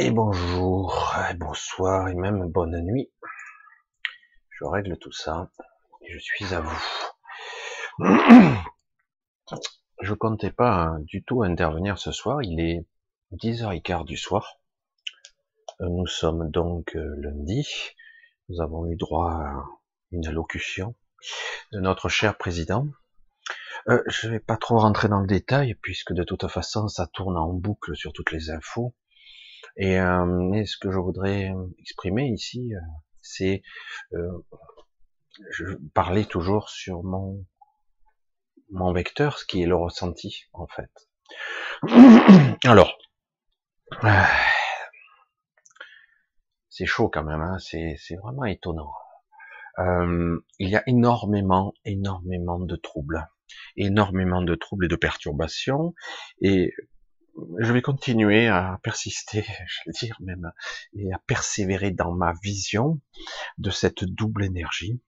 Et bonjour, et bonsoir, et même bonne nuit. Je règle tout ça, et je suis à vous. Je comptais pas du tout intervenir ce soir, il est 10h15 du soir. Nous sommes donc euh, lundi, nous avons eu droit à une allocution de notre cher président. Euh, je vais pas trop rentrer dans le détail, puisque de toute façon ça tourne en boucle sur toutes les infos et, euh, ce que je voudrais exprimer ici, euh, c'est euh, je parlais toujours sur mon mon vecteur, ce qui est le ressenti en fait. Alors, c'est chaud quand même, hein c'est vraiment étonnant. Euh, il y a énormément, énormément de troubles, énormément de troubles et de perturbations, et je vais continuer à persister, je vais dire même, et à persévérer dans ma vision de cette double énergie,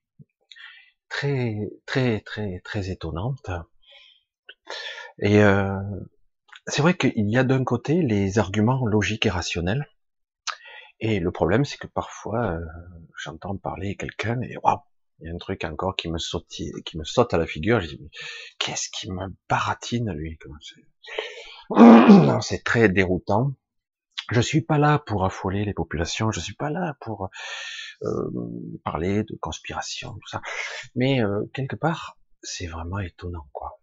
très, très, très, très étonnante. Et euh, c'est vrai qu'il y a d'un côté les arguments logiques et rationnels, et le problème c'est que parfois euh, j'entends parler quelqu'un et waouh, il y a un truc encore qui me saute, qui me saute à la figure. Je dis qu'est-ce qui me baratine lui c'est très déroutant. Je suis pas là pour affoler les populations, je suis pas là pour euh, parler de conspiration, tout ça. Mais euh, quelque part, c'est vraiment étonnant, quoi.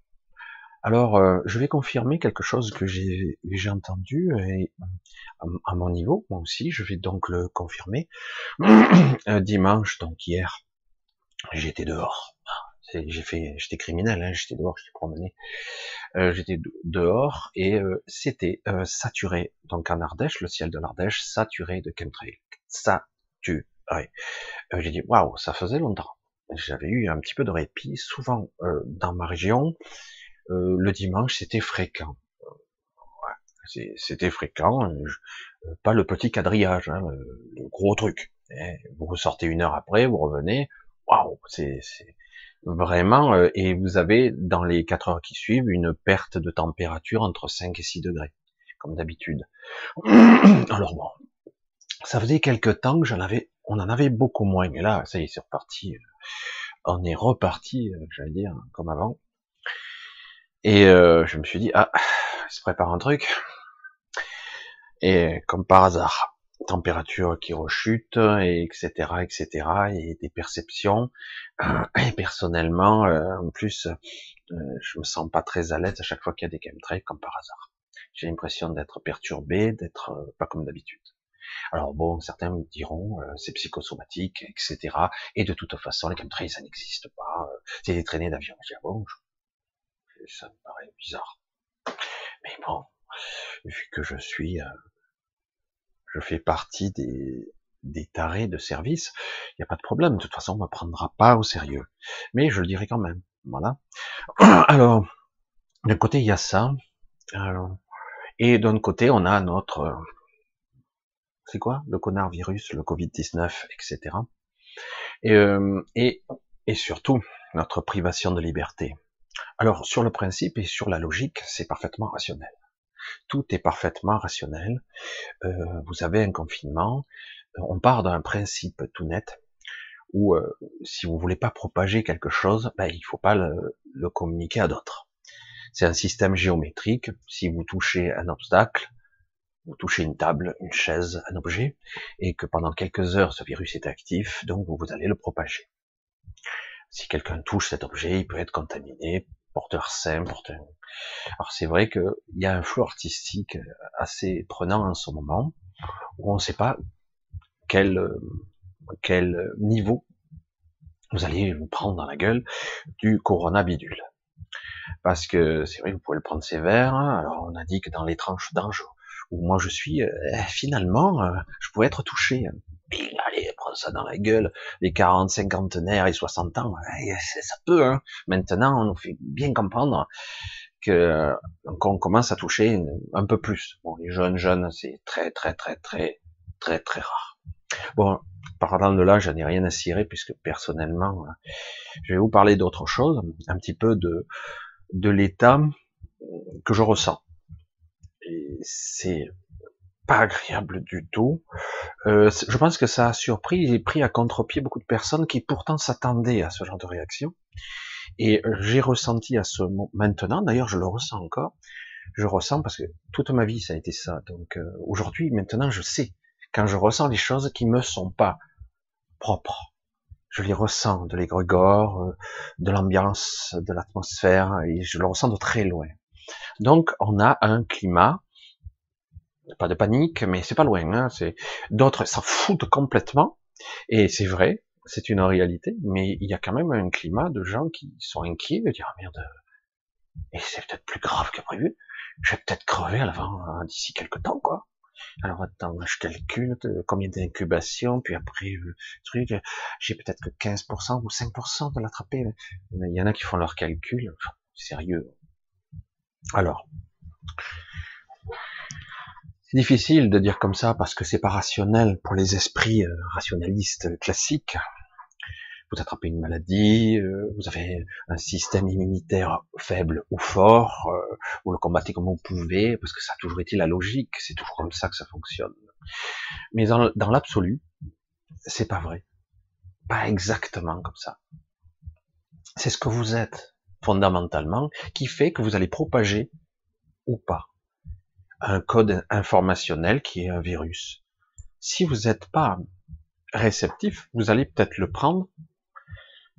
Alors, euh, je vais confirmer quelque chose que j'ai entendu et à, mon niveau, moi aussi, je vais donc le confirmer. dimanche, donc hier, j'étais dehors j'ai fait, j'étais criminel, hein, j'étais dehors, j'étais promené, euh, j'étais dehors et euh, c'était euh, saturé. Donc en Ardèche, le ciel de l'Ardèche saturé de chemtrail, saturé. Euh, j'ai dit waouh, ça faisait longtemps. J'avais eu un petit peu de répit. Souvent dans ma région, le dimanche c'était fréquent. Ouais, c'était fréquent, pas le petit quadrillage, hein, le, gros truc. Eh, vous ressortez une heure après, vous revenez, waouh, c'est Vraiment, euh, et vous avez dans les 4 heures qui suivent une perte de température entre 5 et 6 degrés, comme d'habitude. Alors bon, ça faisait quelque temps que j'en avais, on en avait beaucoup moins, mais là, ça y est, reparti. Euh, on est reparti, euh, j'allais dire, comme avant. Et je me suis dit, ah, il se prépare un truc. Et comme par hasard, température qui rechute, et etc., etc., et des perceptions. Et personnellement, euh, en plus, euh, je me sens pas très à l'aise à chaque fois qu'il y a des chemtrails, comme par hasard. J'ai l'impression d'être perturbé, d'être euh, pas comme d'habitude. Alors bon, certains me diront c'est psychosomatique, etc. Et de toute façon, les chemtrails, ça n'existe pas. c'est des traînées d'avion. Je ah bon, ça me paraît bizarre. Mais bon, vu que je suis je fais partie des, des tarés de service, il n'y a pas de problème. De toute façon, on me prendra pas au sérieux. Mais je le dirai quand même. Voilà. Alors, d'un côté, il y a ça. et d'un côté, on a notre, c'est quoi, le connard virus, le Covid-19, etc. Et, euh, et, et surtout, notre privation de liberté. Alors, sur le principe et sur la logique, c'est parfaitement rationnel. Tout est parfaitement rationnel. Euh, vous avez un confinement. Euh, on part d'un principe tout net où euh, si vous voulez pas propager quelque chose, ben, il faut pas le, le communiquer à d'autres. C'est un système géométrique. Si vous touchez un obstacle, vous touchez une table, une chaise, un objet, et que pendant quelques heures ce virus est actif, donc vous allez le propager. Si quelqu'un touche cet objet, il peut être contaminé, porteur sain, porteur alors c'est vrai qu'il y a un flou artistique assez prenant en ce moment, où on ne sait pas quel, quel niveau vous allez vous prendre dans la gueule du corona bidule. Parce que c'est vrai vous pouvez le prendre sévère, alors on a dit que dans les tranches d'âge où moi je suis, euh, finalement, euh, je pouvais être touché. Allez, prends ça dans la gueule, les 40, 50 nerfs et 60 ans, ça peut, hein. Maintenant, on nous fait bien comprendre que qu'on commence à toucher un peu plus. Bon, les jeunes jeunes, c'est très très très très très très rare. Bon, parlant de là, j'en ai rien à cirer puisque personnellement, je vais vous parler d'autre chose, un petit peu de de l'état que je ressens. Et c'est pas agréable du tout. Euh, je pense que ça a surpris et pris à contre-pied beaucoup de personnes qui pourtant s'attendaient à ce genre de réaction. Et euh, j'ai ressenti à ce moment, maintenant, d'ailleurs je le ressens encore, je ressens parce que toute ma vie ça a été ça. Donc euh, aujourd'hui, maintenant je sais, quand je ressens les choses qui me sont pas propres, je les ressens de l'égrégore, euh, de l'ambiance, de l'atmosphère, et je le ressens de très loin. Donc on a un climat pas de panique, mais c'est pas loin. Hein, c'est d'autres s'en foutent complètement, et c'est vrai, c'est une réalité. Mais il y a quand même un climat de gens qui sont inquiets de dire ah, merde, et c'est peut-être plus grave que prévu. Je vais peut-être crever avant hein, d'ici quelques temps, quoi. Alors attends, je calcule combien d'incubation, puis après euh, truc, j'ai peut-être que 15% ou 5% de l'attraper. Mais il y en a qui font leurs calculs, sérieux. Alors, c'est difficile de dire comme ça parce que c'est pas rationnel pour les esprits euh, rationalistes classiques. Vous attrapez une maladie, euh, vous avez un système immunitaire faible ou fort, euh, vous le combattez comme vous pouvez, parce que ça a toujours été la logique, c'est toujours comme ça que ça fonctionne. Mais dans, dans l'absolu, c'est pas vrai. Pas exactement comme ça. C'est ce que vous êtes, fondamentalement, qui fait que vous allez propager ou pas un code informationnel qui est un virus. Si vous n'êtes pas réceptif, vous allez peut-être le prendre,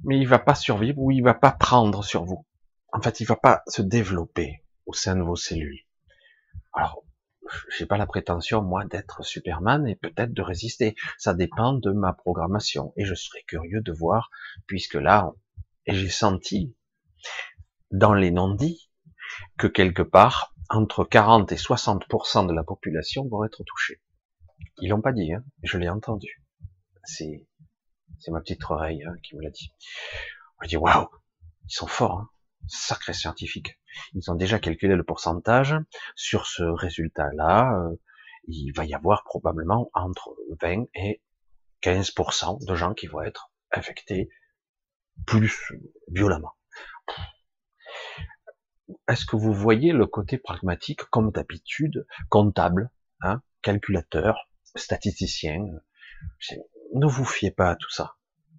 mais il va pas survivre ou il va pas prendre sur vous. En fait, il va pas se développer au sein de vos cellules. Alors, j'ai pas la prétention, moi, d'être Superman et peut-être de résister. Ça dépend de ma programmation. Et je serais curieux de voir, puisque là, j'ai senti, dans les non-dits, que quelque part, entre 40 et 60% de la population vont être touchés. Ils l'ont pas dit, hein, je l'ai entendu. C'est, c'est ma petite oreille hein, qui me l'a dit. On dit waouh, ils sont forts, hein, sacré scientifique. Ils ont déjà calculé le pourcentage sur ce résultat-là. Euh, il va y avoir probablement entre 20 et 15% de gens qui vont être infectés plus violemment est-ce que vous voyez le côté pragmatique comme d'habitude, comptable, hein, calculateur, statisticien? Ne vous fiez pas à tout ça.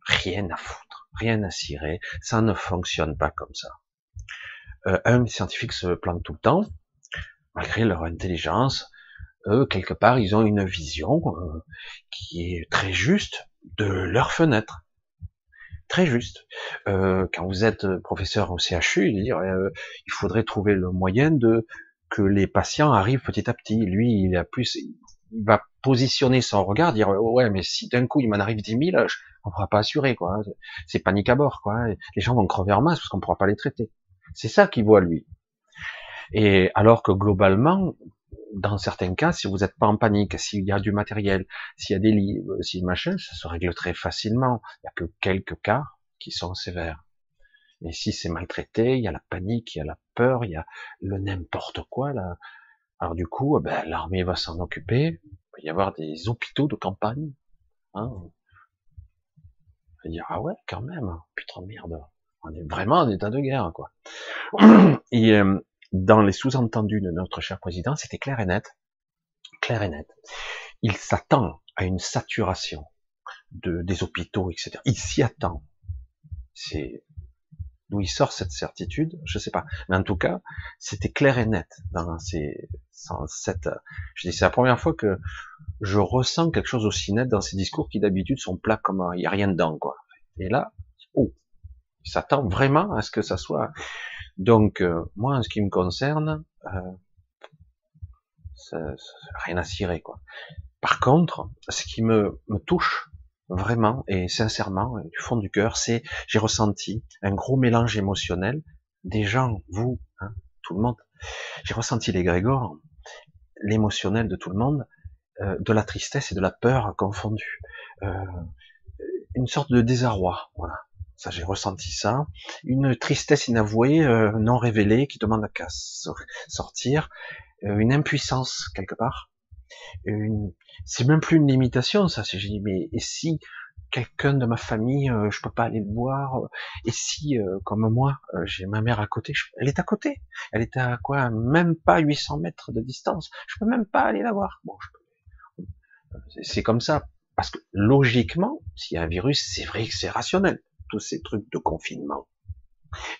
Rien à foutre, rien à cirer, ça ne fonctionne pas comme ça. Euh, un scientifique se plante tout le temps, malgré leur intelligence. Eux, quelque part, ils ont une vision euh, qui est très juste de leur fenêtre très juste. Euh, quand vous êtes professeur au CHU, il, euh, il faudrait trouver le moyen de que les patients arrivent petit à petit. Lui, il a plus, il va positionner son regard, dire ouais, mais si d'un coup il m'en arrive 10 000, on pourra pas assurer quoi. C'est panique à bord quoi. Les gens vont crever en masse parce qu'on pourra pas les traiter. C'est ça qu'il voit lui. Et alors que globalement, dans certains cas, si vous n'êtes pas en panique, s'il y a du matériel, s'il y a des livres, si machin, ça se règle très facilement. Il n'y a que quelques cas qui sont sévères. Mais si c'est maltraité, il y a la panique, il y a la peur, il y a le n'importe quoi là. Alors du coup, eh ben, l'armée va s'en occuper. Il va y avoir des hôpitaux de campagne. Hein. On va dire ah ouais, quand même, putain de merde, on est vraiment en état de guerre quoi. Euh, dans les sous-entendus de notre cher président, c'était clair et net. Clair et net. Il s'attend à une saturation de, des hôpitaux, etc. Il s'y attend. C'est d'où il sort cette certitude, je sais pas. Mais en tout cas, c'était clair et net dans ces, cette, je dis, c'est la première fois que je ressens quelque chose aussi net dans ces discours qui d'habitude sont plats comme il y a rien dedans, quoi. Et là, oh, il s'attend vraiment à ce que ça soit donc, euh, moi, en ce qui me concerne, euh, rien à cirer, quoi. Par contre, ce qui me, me touche vraiment et sincèrement, du fond du cœur, c'est j'ai ressenti un gros mélange émotionnel des gens, vous, hein, tout le monde. J'ai ressenti les Grégor, l'émotionnel de tout le monde, euh, de la tristesse et de la peur confondues, euh, une sorte de désarroi, voilà. Ça, j'ai ressenti ça. Une tristesse inavouée, euh, non révélée, qui demande à sortir. Euh, une impuissance, quelque part. Une... C'est même plus une limitation, ça. J'ai dit, mais et si quelqu'un de ma famille, euh, je peux pas aller le voir Et si, comme moi, j'ai ma mère à côté, elle est à côté. Elle est à quoi Même pas 800 mètres de distance. Je peux même pas aller la voir. Bon, je peux C'est comme ça. Parce que logiquement, s'il y a un virus, c'est vrai que c'est rationnel. Ces trucs de confinement.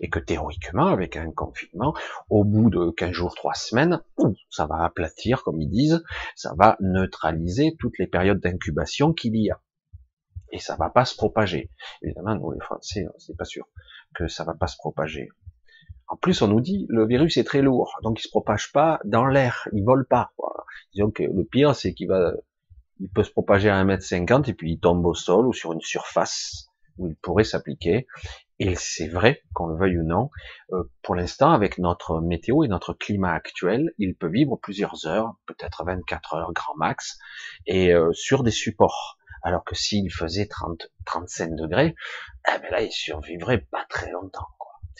Et que théoriquement, avec un confinement, au bout de 15 jours, 3 semaines, ça va aplatir, comme ils disent, ça va neutraliser toutes les périodes d'incubation qu'il y a. Et ça va pas se propager. Évidemment, nous les Français, c'est pas sûr que ça va pas se propager. En plus, on nous dit le virus est très lourd, donc il se propage pas dans l'air, il vole pas. Disons que le pire, c'est qu'il va, il peut se propager à 1m50 et puis il tombe au sol ou sur une surface où il pourrait s'appliquer. Et c'est vrai, qu'on le veuille ou non, euh, pour l'instant, avec notre météo et notre climat actuel, il peut vivre plusieurs heures, peut-être 24 heures grand max, et euh, sur des supports. Alors que s'il faisait 30, 35 degrés, eh ben là, il survivrait pas très longtemps.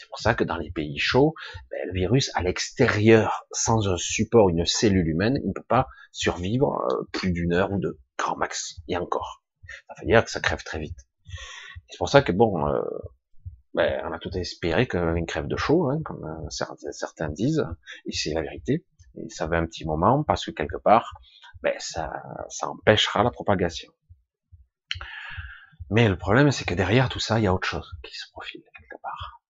C'est pour ça que dans les pays chauds, ben, le virus à l'extérieur, sans un support, une cellule humaine, il ne peut pas survivre euh, plus d'une heure ou deux, grand max, et encore. Ça veut dire que ça crève très vite. C'est pour ça que bon, euh, ben, on a tout espéré qu'une crève de chaud, hein, comme euh, certains disent, et c'est la vérité. Et ça va un petit moment parce que quelque part, ben, ça, ça empêchera la propagation. Mais le problème, c'est que derrière tout ça, il y a autre chose qui se profile quelque part.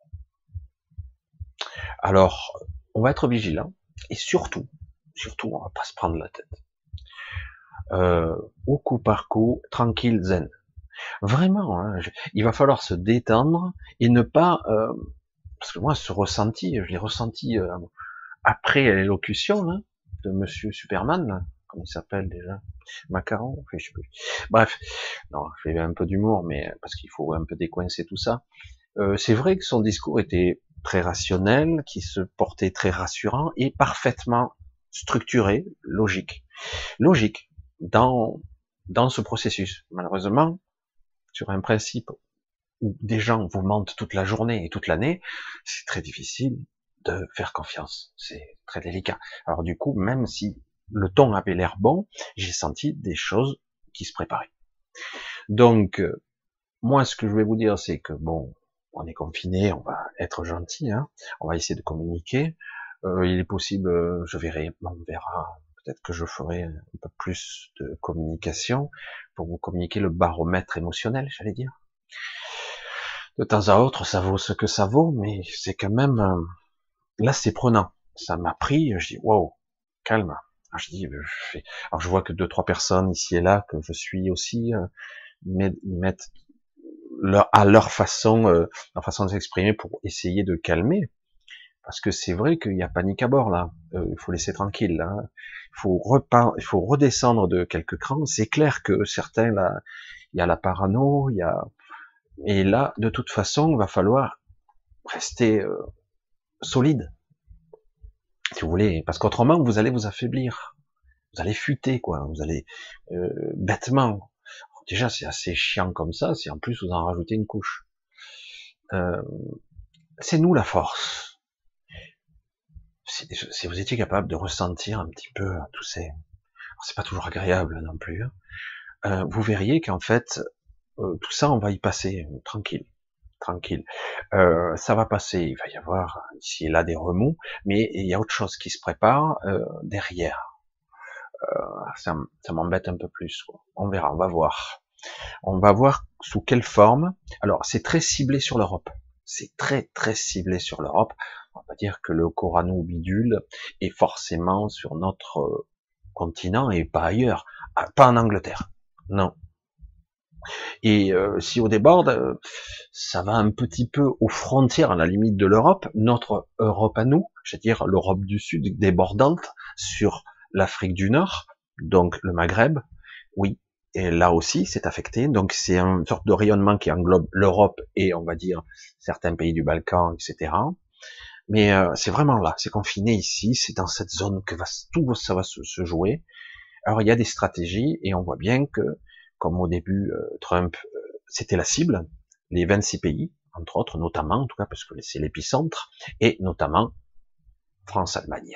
Alors, on va être vigilant et surtout, surtout, on va pas se prendre la tête. Euh, au coup par coup, tranquille, zen. Vraiment, hein, il va falloir se détendre et ne pas, euh, parce que moi, ce ressenti, je l'ai ressenti euh, après l'élocution hein, de Monsieur Superman, là, comment il s'appelle déjà, Macaron, je sais plus. Bref, non, je fais un peu d'humour, mais parce qu'il faut un peu décoincer tout ça. Euh, c'est vrai que son discours était très rationnel, qui se portait très rassurant et parfaitement structuré, logique. Logique dans, dans ce processus. Malheureusement, sur un principe où des gens vous mentent toute la journée et toute l'année, c'est très difficile de faire confiance. C'est très délicat. Alors du coup, même si le ton avait l'air bon, j'ai senti des choses qui se préparaient. Donc, euh, moi, ce que je vais vous dire, c'est que bon, on est confiné, on va être gentil, hein, on va essayer de communiquer. Euh, il est possible, euh, je verrai, on verra, peut-être que je ferai un peu plus de communication pour vous communiquer le baromètre émotionnel, j'allais dire. De temps à autre, ça vaut ce que ça vaut, mais c'est quand même, euh, là, c'est prenant. Ça m'a pris, je dis, wow, calme. Alors, je dis, je fais... alors je vois que deux, trois personnes ici et là que je suis aussi, ils mettent leur, à leur façon, euh, leur façon de s'exprimer pour essayer de calmer. Parce que c'est vrai qu'il y a panique à bord là. Euh, il faut laisser tranquille. Là. Il faut il faut redescendre de quelques crans. C'est clair que certains là, il y a la parano, il y a. Et là, de toute façon, il va falloir rester euh, solide, si vous voulez, parce qu'autrement vous allez vous affaiblir, vous allez fuiter quoi, vous allez euh, bêtement Déjà, c'est assez chiant comme ça, si en plus vous en rajoutez une couche. Euh, c'est nous la force. Si, vous étiez capable de ressentir un petit peu tous ces... C'est pas toujours agréable non plus. Hein. Euh, vous verriez qu'en fait, euh, tout ça, on va y passer tranquille tranquille. Euh, ça va passer, il va y avoir ici et là des remous, mais il y a autre chose qui se prépare euh, derrière. Euh, ça, m'embête un peu plus. On verra, on va voir. On va voir sous quelle forme. Alors, c'est très ciblé sur l'Europe. C'est très très ciblé sur l'Europe. On pas dire que le Corano bidule est forcément sur notre euh, continent et pas ailleurs, ah, pas en Angleterre. Non. Et euh, si au déborde, ça va un petit peu aux frontières, à la limite de l'Europe, notre Europe à nous, c'est-à-dire l'Europe du Sud débordante sur l'Afrique du Nord, donc le Maghreb, oui, et là aussi c'est affecté, donc c'est une sorte de rayonnement qui englobe l'Europe et on va dire certains pays du Balkan, etc. Mais euh, c'est vraiment là, c'est confiné ici, c'est dans cette zone que va, tout ça va se, jouer. Alors il y a des stratégies et on voit bien que, comme au début euh, Trump, euh, c'était la cible, les 26 pays, entre autres, notamment, en tout cas parce que c'est l'épicentre, et notamment France-Allemagne.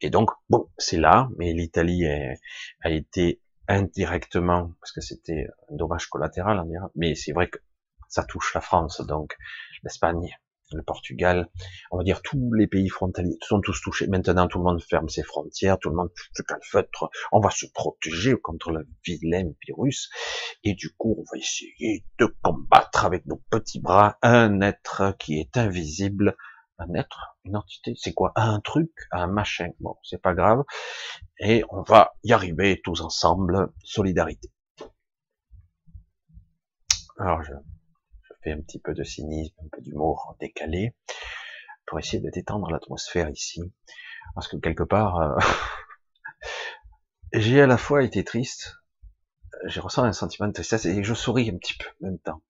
Et donc, bon, c'est là, mais l'Italie a été indirectement, parce que c'était un dommage collatéral, on mais c'est vrai que ça touche la France, donc l'Espagne, le Portugal, on va dire tous les pays frontaliers sont tous touchés. Maintenant, tout le monde ferme ses frontières, tout le monde se calfeutre, on va se protéger contre le vilain virus, et du coup, on va essayer de combattre avec nos petits bras un être qui est invisible, un être, une entité, c'est quoi? Un truc, un machin, bon, c'est pas grave, et on va y arriver tous ensemble, solidarité. Alors, je, un petit peu de cynisme, un peu d'humour décalé, pour essayer de détendre l'atmosphère ici, parce que quelque part, euh, j'ai à la fois été triste, j'ai ressenti un sentiment de tristesse et je souris un petit peu en même temps.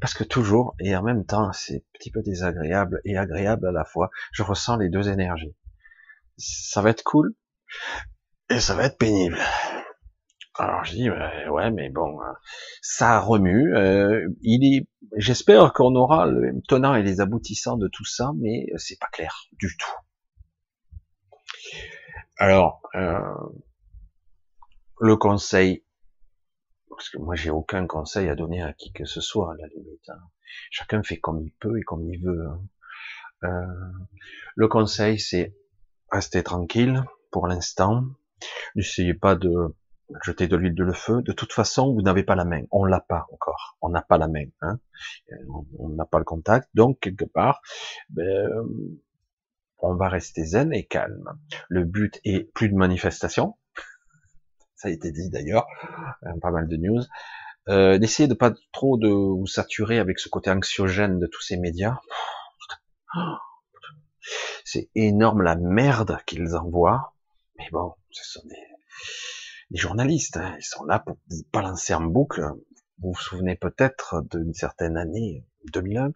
Parce que toujours, et en même temps, c'est un petit peu désagréable et agréable à la fois, je ressens les deux énergies. Ça va être cool, et ça va être pénible. Alors je dis ouais mais bon hein, ça remue. Euh, il est, j'espère qu'on aura le tenant et les aboutissants de tout ça, mais c'est pas clair du tout. Alors euh, le conseil, parce que moi j'ai aucun conseil à donner à qui que ce soit à la limite. Hein. Chacun fait comme il peut et comme il veut. Hein. Euh, le conseil c'est rester tranquille pour l'instant. N'essayez pas de jeter de l'huile de le feu. De toute façon, vous n'avez pas la main. On l'a pas encore. On n'a pas la main. Hein. On n'a pas le contact. Donc quelque part, ben, on va rester zen et calme. Le but est plus de manifestation. Ça a été dit d'ailleurs, pas mal de news. Euh, d'essayer de pas trop de vous saturer avec ce côté anxiogène de tous ces médias. C'est énorme la merde qu'ils envoient. Mais bon, ce sont des, les journalistes, hein, ils sont là pour vous balancer en boucle. Vous vous souvenez peut-être d'une certaine année, 2001,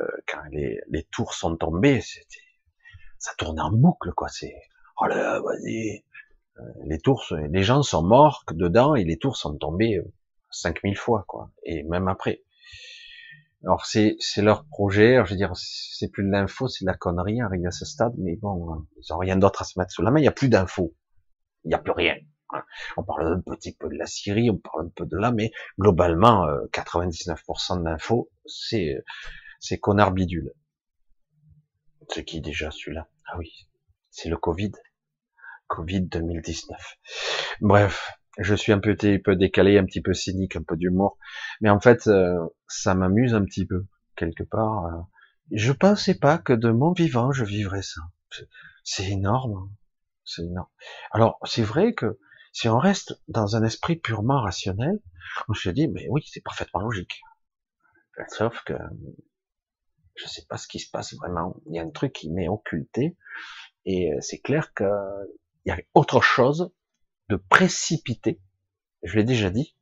euh, quand les, les, tours sont tombées, c'était, ça tournait en boucle, quoi. C'est, oh là, vas-y. Euh, les tours, les gens sont morts dedans et les tours sont tombées 5000 fois, quoi. Et même après. Alors c'est, c'est leur projet, je veux dire, c'est plus de l'info, c'est de la connerie arrivé à ce stade, mais bon, ils ont rien d'autre à se mettre sous la main, il n'y a plus d'infos. Il n'y a plus rien. On parle un petit peu de la Syrie, on parle un peu de là, mais globalement, 99% de l'info, c'est c'est connard bidule. C'est qui déjà celui-là Ah oui, c'est le Covid. Covid 2019. Bref, je suis un un peu décalé, un petit peu cynique, un peu d'humour, mais en fait, euh, ça m'amuse un petit peu quelque part. Euh. Je pensais pas que de mon vivant, je vivrais ça. C'est énorme, hein. c'est énorme. Alors, c'est vrai que si on reste dans un esprit purement rationnel, on se dit, mais oui, c'est parfaitement logique. Sauf que je sais pas ce qui se passe vraiment. Il y a un truc qui m'est occulté, et euh, c'est clair qu'il y a autre chose de précipité. Je l'ai déjà dit.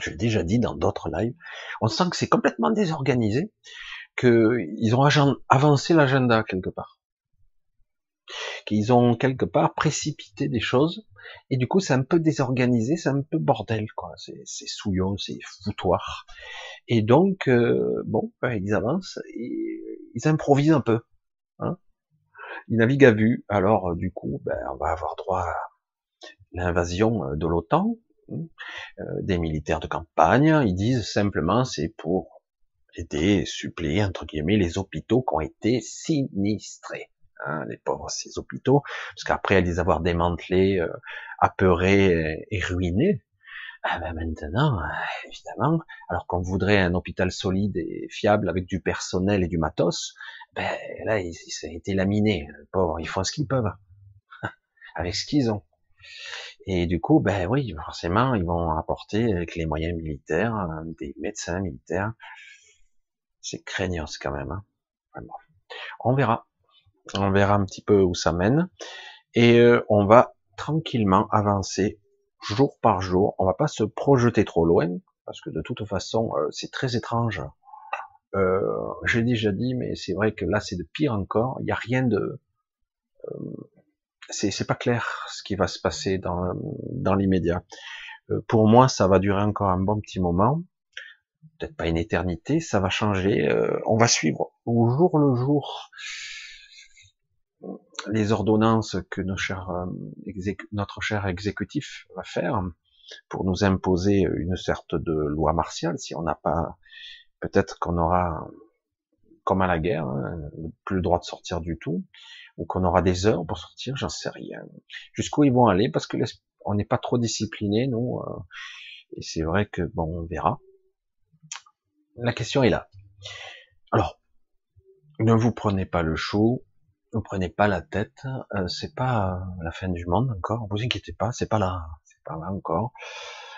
Je l'ai déjà dit dans d'autres lives. On sent que c'est complètement désorganisé, qu'ils ont avancé l'agenda quelque part qu'ils ont quelque part précipité des choses, et du coup c'est un peu désorganisé, c'est un peu bordel, quoi. C'est souillon, c'est foutoir. Et donc, euh, bon, ben, ils avancent, et ils improvisent un peu. Hein ils naviguent à vue, alors euh, du coup, ben, on va avoir droit à l'invasion euh, de l'OTAN, hein. des militaires de campagne, ils disent simplement c'est pour aider, suppléer, entre guillemets, les hôpitaux qui ont été sinistrés hein, les pauvres ces hôpitaux, parce qu'après les avoir démantelés, euh, apeurés et, ruinés, ah ben maintenant, euh, évidemment, alors qu'on voudrait un hôpital solide et fiable avec du personnel et du matos, ben là, il, ça a été laminé. Les pauvres, ils font ce qu'ils peuvent avec ce qu'ils ont. Et du coup, ben oui, forcément, ils vont apporter avec les moyens militaires, euh, des médecins militaires. C'est craignos quand même. Hein. On verra on verra un petit peu où ça mène, et euh, on va tranquillement avancer jour par jour. On va pas se projeter trop loin, parce que de toute façon, euh, c'est très étrange. Euh, J'ai déjà dit, mais c'est vrai que là, c'est de pire encore. Il n'y a rien de, euh, c'est pas clair ce qui va se passer dans dans l'immédiat. pour moi, ça va durer encore un bon petit moment, peut-être pas une éternité. Ça va changer. on va suivre au jour le jour les ordonnances que nos chers, euh, notre cher exécutif va faire pour nous imposer une sorte de loi martiale, si on n'a pas, peut-être qu'on aura comme à la guerre, hein, plus le droit de sortir du tout, ou qu'on aura des heures pour sortir, j'en sais rien. Jusqu'où ils vont aller, parce que on n'est pas trop discipliné, nous. Euh, et c'est vrai que bon, on verra. La question est là. Alors, ne vous prenez pas le chou, ne prenez pas la tête. Euh, c'est pas la fin du monde encore. Vous inquiétez pas, c'est pas là, c'est pas là encore.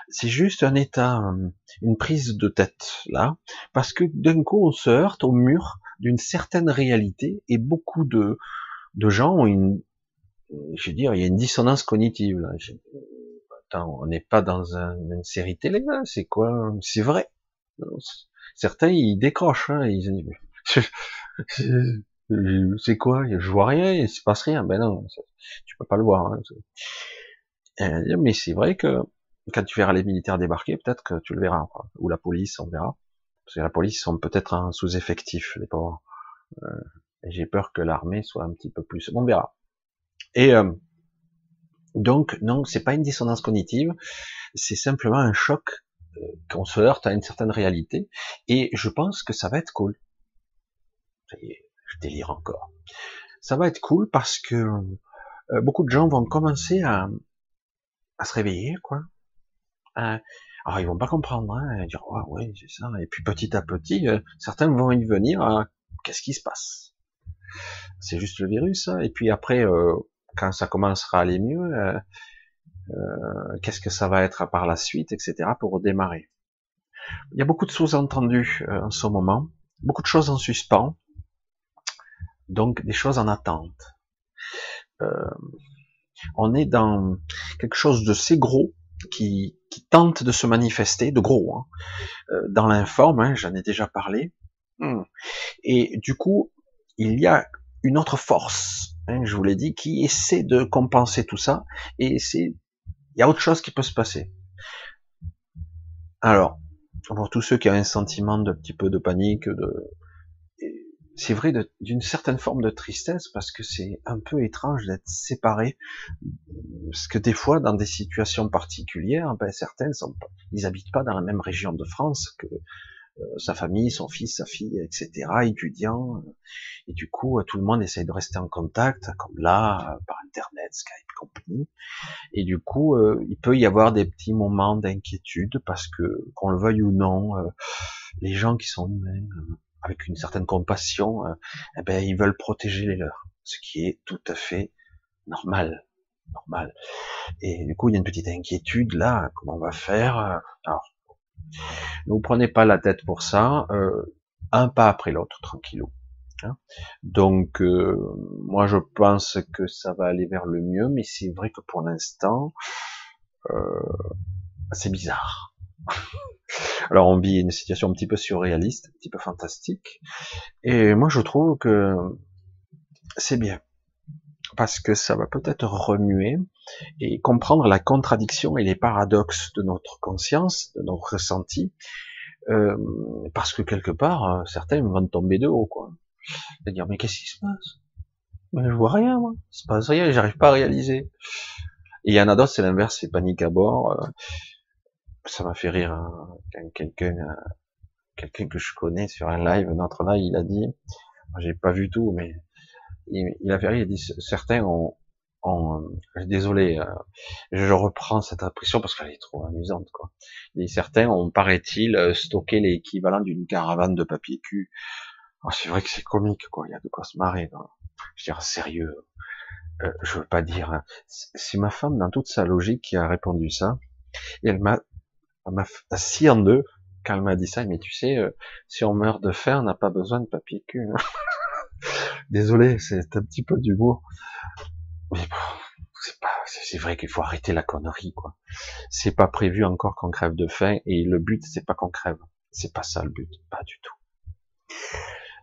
C'est juste un état, euh, une prise de tête là, parce que d'un coup on se heurte au mur d'une certaine réalité et beaucoup de de gens ont une, je veux dire, il y a une dissonance cognitive là. attends, on n'est pas dans une série télé c'est quoi? C'est vrai. Certains ils décrochent, hein, ils disent, c'est quoi? Je vois rien, il se passe rien. Ben non, tu peux pas le voir. Hein. Euh, mais c'est vrai que quand tu verras les militaires débarquer, peut-être que tu le verras, ou la police, on verra. Parce que la police sont peut-être un sous-effectif, les pauvres. Euh, j'ai peur que l'armée soit un petit peu plus. On verra. Et euh, donc, non, c'est pas une dissonance cognitive, c'est simplement un choc euh, qu'on se heurte à une certaine réalité. Et je pense que ça va être cool. Je délire encore. Ça va être cool parce que euh, beaucoup de gens vont commencer à, se réveiller, quoi. alors ils vont pas comprendre, hein, dire ouais, ouais c'est ça. Et puis petit à petit, certains vont y venir. Qu'est-ce qui se passe? C'est juste le virus. Hein. Et puis après, euh, quand ça commencera à aller mieux, euh, euh, qu'est-ce que ça va être par la suite, etc. pour redémarrer. Il y a beaucoup de sous-entendus en ce moment, beaucoup de choses en suspens, donc des choses en attente. on est dans quelque chose de si gros qui, tente de se manifester, de gros, hein, dans l'informe, hein, j'en ai déjà parlé. Hmm. Et du coup, il y a une autre force, hein, je vous l'ai dit, qui essaie de compenser tout ça, et c'est, il y a autre chose qui peut se passer. Alors, pour tous ceux qui ont un sentiment de petit peu de panique, de, c'est vrai d'une certaine forme de tristesse parce que c'est un peu étrange d'être séparé, parce que des fois, dans des situations particulières, ben, certaines sont, ils habitent pas dans la même région de France que euh, sa famille, son fils, sa fille, etc., étudiant. Et du coup, euh, tout le monde essaye de rester en contact, comme là, euh, par Internet, Skype, compagnie. Et du coup, il peut y avoir des petits moments d'inquiétude parce que, qu'on le veuille ou non, les gens qui sont humains, avec une certaine compassion, eh ben, ils veulent protéger les leurs, ce qui est tout à fait normal, normal. Et du coup, il y a une petite inquiétude là, comment on va faire Alors, ne vous prenez pas la tête pour ça, euh, un pas après l'autre, tranquillou. Hein. Donc, euh, moi je pense que ça va aller vers le mieux, mais c'est vrai que pour l'instant, euh, c'est bizarre. Alors on vit une situation un petit peu surréaliste, un petit peu fantastique, et moi je trouve que c'est bien parce que ça va peut-être remuer et comprendre la contradiction et les paradoxes de notre conscience, de notre ressenti, euh, parce que quelque part, euh, certains vont tomber de haut, quoi. Et dire, mais qu'est-ce qui se passe? Mais je vois rien, moi. Il se passe rien, j'arrive pas à réaliser. Et il y en a d'autres, c'est l'inverse, c'est panique à bord. Euh, ça m'a fait rire hein, quelqu'un, quelqu'un que je connais sur un live, notre live, il a dit, j'ai pas vu tout, mais il, a fait il a dit certains ont, ont désolé, euh, je reprends cette impression parce qu'elle est trop amusante quoi. Et certains ont paraît-il euh, stocké l'équivalent d'une caravane de papier cul. Oh, c'est vrai que c'est comique quoi, il y a de quoi se marrer. Quoi. Je veux dire sérieux. Euh, je veux pas dire. Hein. C'est ma femme dans toute sa logique qui a répondu ça. Et elle m'a, m'a assis en deux quand elle m'a dit ça. Mais tu sais, euh, si on meurt de faim, on n'a pas besoin de papier cul. Hein. Désolé, c'est un petit peu d'humour. Mais c'est pas, c'est vrai qu'il faut arrêter la connerie, quoi. C'est pas prévu encore qu'on crève de faim, et le but, c'est pas qu'on crève. C'est pas ça le but, pas du tout.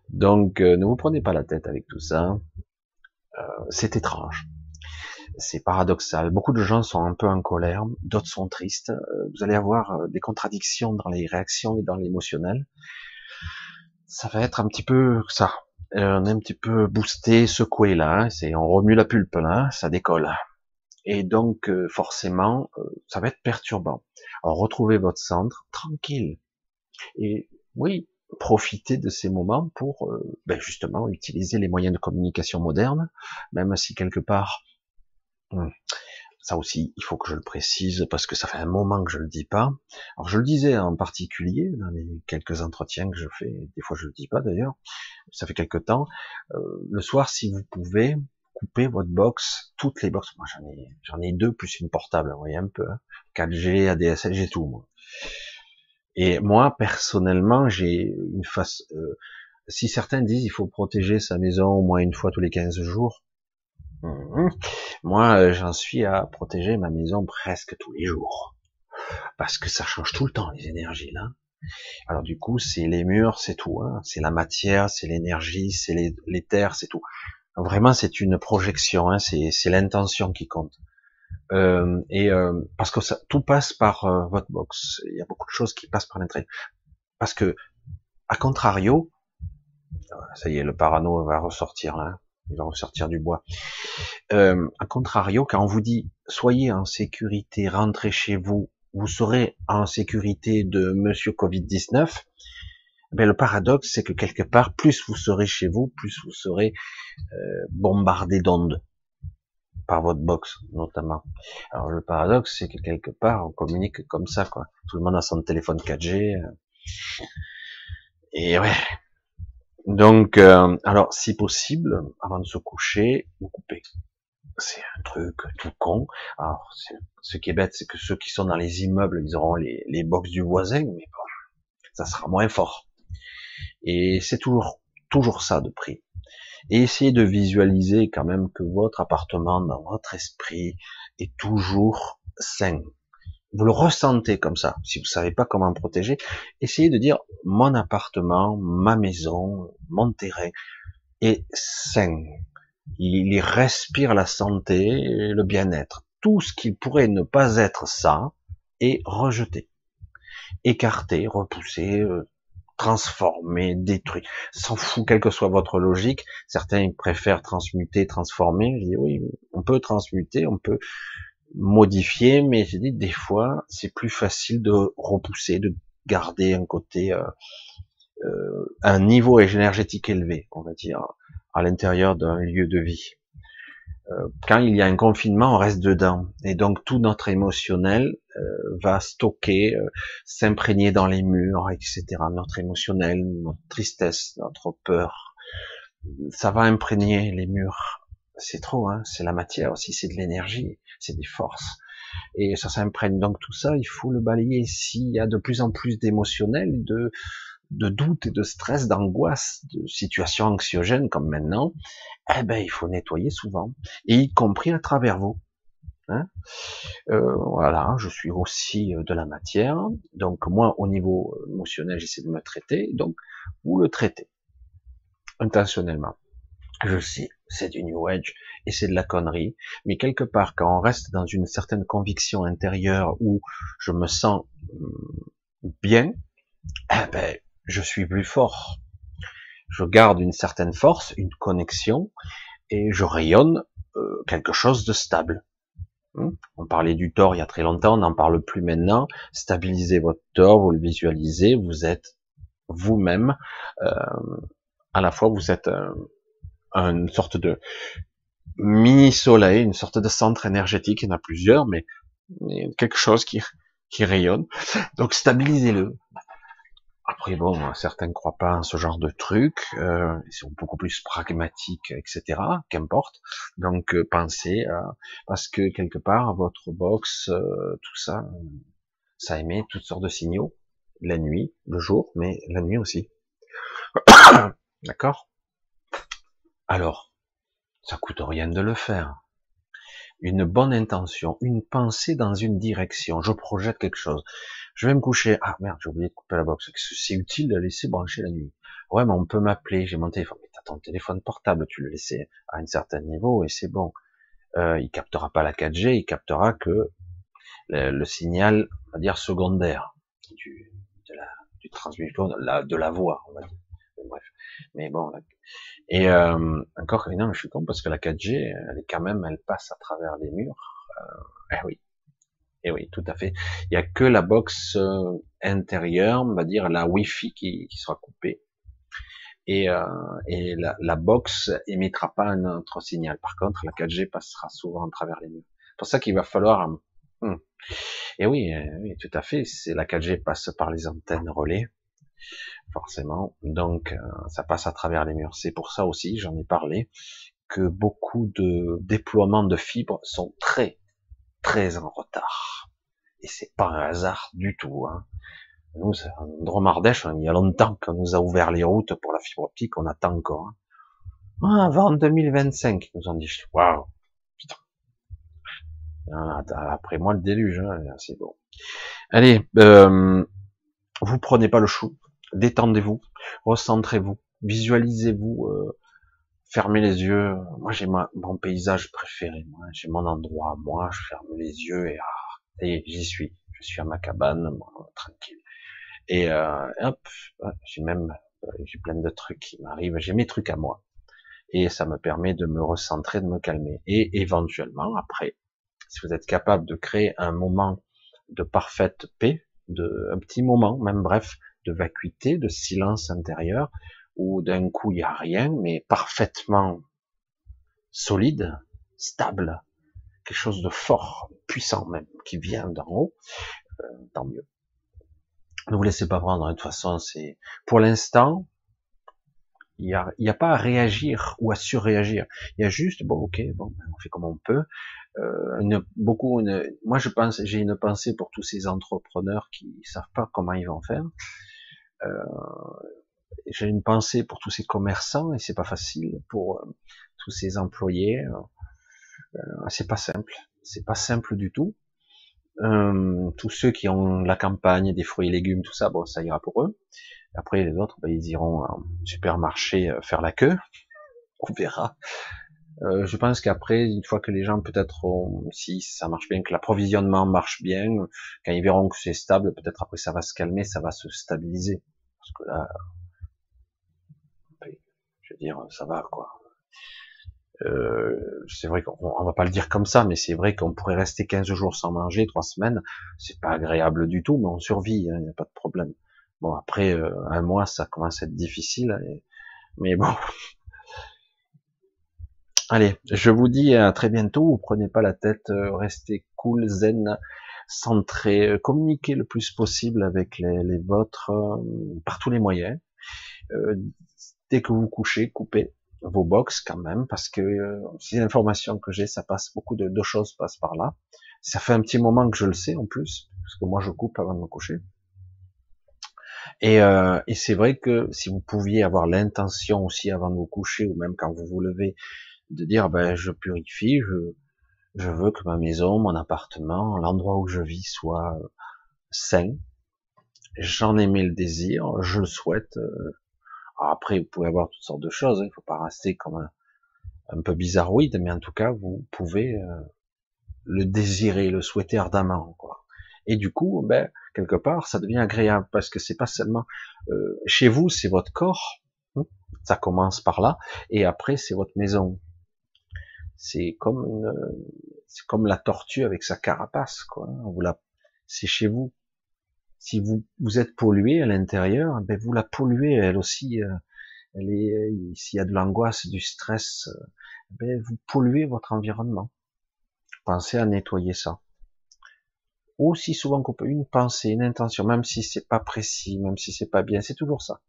Donc, euh, ne vous prenez pas la tête avec tout ça. Euh, c'est étrange. C'est paradoxal. Beaucoup de gens sont un peu en colère, d'autres sont tristes. Euh, vous allez avoir des contradictions dans les réactions et dans l'émotionnel. Ça va être un petit peu ça. Euh, on est un petit peu boosté, secoué là, hein, c'est on remue la pulpe là, ça décolle. Et donc euh, forcément, euh, ça va être perturbant. Alors retrouvez votre centre tranquille. Et oui, profiter de ces moments pour euh, ben justement utiliser les moyens de communication modernes, même si quelque part, ça aussi, il faut que je le précise parce que ça fait un moment que je le dis pas. Alors je le disais en particulier dans les quelques entretiens que je fais, des fois je le dis pas d'ailleurs, ça fait quelque temps. Euh, le soir, si vous pouvez, couper votre box, toutes les boxes. Moi j'en ai, j'en ai deux plus une portable, vous voyez un peu. 4G, ADSL, j'ai tout moi. Et moi, personnellement, j'ai une face. Euh, si certains disent il faut protéger sa maison au moins une fois tous les 15 jours, mhm. moi, euh, j'en suis à protéger ma maison presque tous les jours, parce que ça change tout le temps les énergies là. Alors du coup, c'est les murs, c'est tout, hein. c'est la matière, c'est l'énergie, c'est les, terres, c'est tout. Vraiment, c'est une projection, hein. c'est l'intention qui compte. Euh, et euh, parce que ça, tout passe par euh, votre box. Il y a beaucoup de choses qui passent par l'entrée. Parce que, à contrario, ça y est, le parano va ressortir là, il va ressortir du bois. Euh, à contrario, quand on vous dit soyez en sécurité, rentrez chez vous, vous serez en sécurité de Monsieur Covid 19. Ben, le paradoxe, c'est que quelque part, plus vous serez chez vous, plus vous serez euh, bombardé d'ondes par votre box notamment. Alors le paradoxe, c'est que quelque part, on communique comme ça, quoi. Tout le monde a son téléphone 4G. Euh. Et ouais. Donc, euh, alors si possible, avant de se coucher, vous coupez. C'est un truc tout con. Alors, ce qui est bête, c'est que ceux qui sont dans les immeubles, ils auront les, les box du voisin, mais bon, ça sera moins fort. Et c'est toujours, toujours ça de prix et essayez de visualiser quand même que votre appartement dans votre esprit est toujours sain. Vous le ressentez comme ça. Si vous savez pas comment protéger, essayez de dire mon appartement, ma maison, mon terrain est sain. Il, respire la santé et le bien-être. Tout ce qui pourrait ne pas être ça est rejeté, écarté, repoussé, euh, transformer, détruire. S'en fout, quelle que soit votre logique. Certains préfèrent transmuter, transformer. Je dis oui, on peut transmuter, on peut modifier, mais j'ai dit des fois, c'est plus facile de repousser, de garder un côté, euh, euh, un niveau énergétique élevé, on va dire, à l'intérieur d'un lieu de vie. Euh, quand il y a un confinement, on reste dedans. Et donc tout notre émotionnel euh, va stocker, euh, s'imprégner dans les murs, etc. Notre émotionnel, notre tristesse, notre peur, ça va imprégner les murs. C'est trop, hein c'est la matière aussi, c'est de l'énergie, c'est des forces. Et ça s'imprègne. Donc tout ça, il faut le balayer. S'il y a de plus en plus d'émotionnel, de de doute et de stress, d'angoisse, de situations anxiogènes comme maintenant, eh ben il faut nettoyer souvent, et y compris à travers vous. Hein euh, voilà, je suis aussi euh, de la matière, donc moi au niveau émotionnel j'essaie de me traiter, donc vous le traitez intentionnellement. Je sais, c'est du New Age et c'est de la connerie, mais quelque part quand on reste dans une certaine conviction intérieure où je me sens hum, bien, eh ben je suis plus fort. Je garde une certaine force, une connexion, et je rayonne euh, quelque chose de stable. Hmm? On parlait du tort il y a très longtemps, on n'en parle plus maintenant. Stabilisez votre tort, vous le visualisez, vous êtes vous-même. Euh, à la fois, vous êtes une sorte de mini soleil, une sorte de centre énergétique. Il y en a plusieurs, mais, quelque chose qui, qui rayonne. Donc stabilisez-le. Après bon, certains ne croient pas en ce genre de truc, euh, ils sont beaucoup plus pragmatiques, etc. Qu'importe. Donc euh, pensez, parce que quelque part votre box, euh, tout ça, ça émet toutes sortes de signaux, la nuit, le jour, mais la nuit aussi. D'accord? Alors, ça coûte rien de le faire. Une bonne intention, une pensée dans une direction. Je projette quelque chose je vais me coucher. Ah merde, j'ai oublié de couper la box. C'est utile de laisser brancher la nuit. Ouais, mais on peut m'appeler. J'ai mon téléphone. Mais t'as ton téléphone portable. Tu le laissais à un certain niveau et c'est bon. Euh, il captera pas la 4G. Il captera que le, signal, on va dire secondaire du de transmission de la, voix, on va dire. Bref. Mais bon. Et euh, encore, non, je suis con parce que la 4G, elle est quand même, elle passe à travers les murs. Euh, eh oui. Et oui, tout à fait. Il y a que la box euh, intérieure, on va dire la Wi-Fi qui, qui sera coupée. Et, euh, et la, la, box émettra pas un autre signal. Par contre, la 4G passera souvent à travers les murs. C'est pour ça qu'il va falloir. Hmm. Et oui, euh, oui, tout à fait. C'est la 4G passe par les antennes relais, forcément. Donc, euh, ça passe à travers les murs. C'est pour ça aussi, j'en ai parlé, que beaucoup de déploiements de fibres sont très, très en retard. Et c'est pas un hasard du tout. Hein. Nous, en Dromardèche, il y a longtemps qu'on nous a ouvert les routes pour la fibre optique, on attend encore. Hein. Ah, avant 2025, ils nous ont dit, waouh, putain. Ah, après moi, le déluge, hein, c'est bon. Allez, euh, vous prenez pas le chou, détendez-vous, recentrez-vous, visualisez-vous, euh, fermez les yeux. Moi, j'ai mon paysage préféré, j'ai mon endroit, moi, je ferme les yeux et ah, j'y suis. Je suis à ma cabane, tranquille. Et euh, hop, j'ai même euh, j'ai plein de trucs qui m'arrivent, j'ai mes trucs à moi. Et ça me permet de me recentrer, de me calmer. Et éventuellement, après, si vous êtes capable de créer un moment de parfaite paix, de un petit moment, même bref, de vacuité, de silence intérieur, où d'un coup il n'y a rien, mais parfaitement solide, stable, quelque chose de fort, puissant même, qui vient d'en haut, euh, tant mieux. Ne vous laissez pas prendre. De toute façon, c'est pour l'instant, il n'y a, a, pas à réagir ou à surréagir. Il y a juste, bon, ok, bon, ben, on fait comme on peut. Euh, beaucoup, moi, je pense, j'ai une pensée pour tous ces entrepreneurs qui savent pas comment ils vont faire. Euh, j'ai une pensée pour tous ces commerçants et c'est pas facile pour euh, tous ces employés. Euh, c'est pas simple. C'est pas simple du tout. Tous ceux qui ont la campagne, des fruits et légumes, tout ça, bon, ça ira pour eux. Après, les autres, ben, ils iront au supermarché faire la queue. On verra. Je pense qu'après, une fois que les gens peut-être, si ça marche bien, que l'approvisionnement marche bien, quand ils verront que c'est stable, peut-être après ça va se calmer, ça va se stabiliser. Parce que là, je veux dire, ça va quoi. Euh, c'est vrai qu'on on va pas le dire comme ça, mais c'est vrai qu'on pourrait rester 15 jours sans manger, trois semaines, c'est pas agréable du tout, mais on survit, il hein, n'y a pas de problème. Bon, après euh, un mois, ça commence à être difficile, mais bon. Allez, je vous dis à très bientôt. Vous prenez pas la tête, euh, restez cool, zen, centré, communiquez le plus possible avec les, les vôtres par tous les moyens. dès que vous couchez, coupez vos box quand même, parce que euh, si l'information que j'ai, ça passe, beaucoup de, de, choses passent par là. Ça fait un petit moment que je le sais en plus, parce que moi je coupe avant de me coucher. Et, euh, et c'est vrai que si vous pouviez avoir l'intention aussi avant de vous coucher, ou même quand vous vous levez, de dire ben je purifie, je, je veux que ma maison, mon appartement, l'endroit où je vis soit sain. J'en ai mis le désir, je le souhaite, euh, après, vous pouvez avoir toutes sortes de choses. Hein. Il ne faut pas rester comme un, un, peu bizarroïde, mais en tout cas, vous pouvez euh, le désirer, le souhaiter ardemment. Quoi. Et du coup, ben, quelque part, ça devient agréable parce que c'est pas seulement euh, chez vous, c'est votre corps. Hein. ça commence par là, et après, c'est votre maison. C'est comme une, c'est comme la tortue avec sa carapace, quoi. Vous la, c'est chez vous si vous, vous êtes pollué à l'intérieur, ben vous la polluez elle aussi. Euh, elle est, s'il y a de l'angoisse, du stress, euh, ben vous polluez votre environnement. Pensez à nettoyer ça. Aussi souvent qu'on peut, une pensée, une intention, même si c'est pas précis, même si c'est pas bien, c'est toujours ça.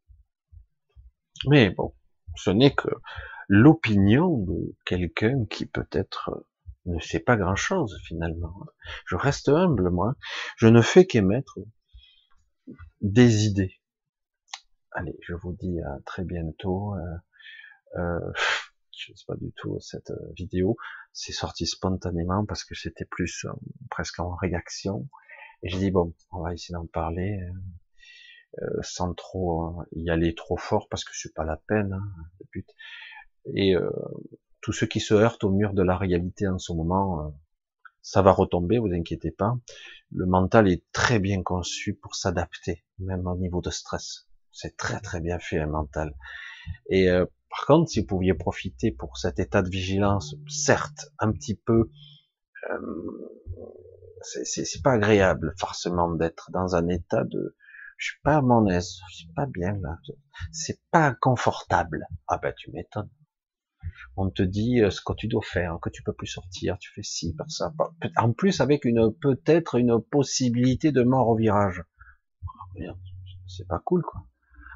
Mais bon, ce n'est que l'opinion de quelqu'un qui peut-être euh, ne sait pas grand chose finalement. Je reste humble, moi. Je ne fais qu'émettre des idées. Allez, je vous dis à très bientôt. Euh, euh, je sais pas du tout cette euh, vidéo. C'est sorti spontanément parce que c'était plus presque en réaction. Et j'ai dit bon, on va essayer d'en parler sans trop y aller trop fort parce que c'est pas la peine. Hein, le but. Et tous ceux qui se heurtent au mur de la réalité en ce moment, ça va retomber, vous inquiétez pas. Le mental est très bien conçu pour s'adapter, même au niveau de stress. C'est très très bien fait un mental. Et euh, par contre, si vous pouviez profiter pour cet état de vigilance, certes un petit peu euh, c'est pas agréable forcément d'être dans un état de, je suis pas à mon aise, je suis pas bien là, c'est pas confortable. Ah ben tu m'étonnes. On te dit euh, ce que tu dois faire, que tu peux plus sortir, tu fais ci, par ça. En plus avec une peut-être une possibilité de mort au virage. C'est pas cool quoi.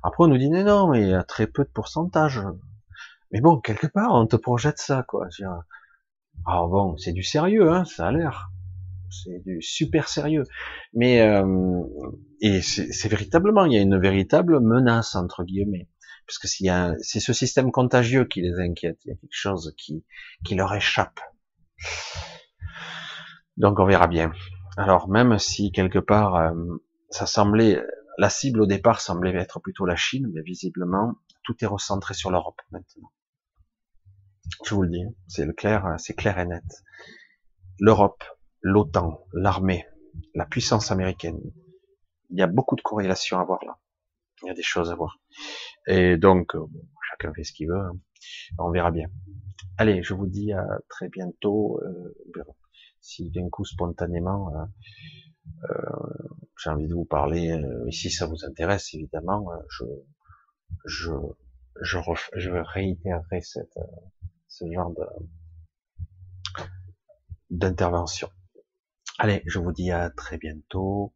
Après on nous dit non mais il y a très peu de pourcentage. Mais bon quelque part on te projette ça quoi. Ah bon c'est du sérieux hein, ça a l'air c'est du super sérieux. Mais euh, et c'est véritablement, il y a une véritable menace entre guillemets, parce que c'est ce système contagieux qui les inquiète, il y a quelque chose qui qui leur échappe. Donc on verra bien. Alors même si quelque part euh, ça semblait, la cible au départ semblait être plutôt la Chine, mais visiblement tout est recentré sur l'Europe maintenant. Je vous le dis, c'est clair, c'est clair et net. L'Europe l'OTAN, l'armée, la puissance américaine. Il y a beaucoup de corrélations à voir là. Il y a des choses à voir. Et donc, euh, chacun fait ce qu'il veut. Hein. On verra bien. Allez, je vous dis à très bientôt. Euh, si d'un coup spontanément, euh, j'ai envie de vous parler, euh, si ça vous intéresse évidemment, je je je, réitérerai ce genre d'intervention. Allez, je vous dis à très bientôt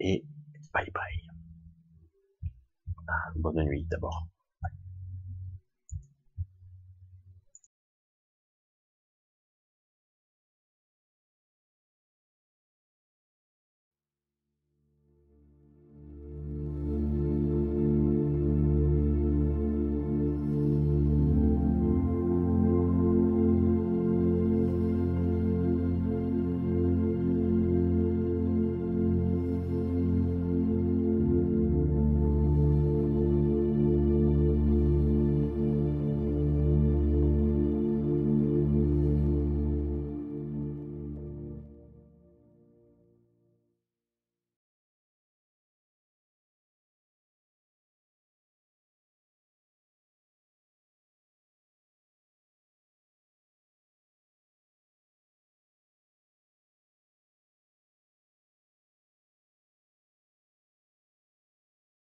et bye bye. Ah, bonne nuit d'abord.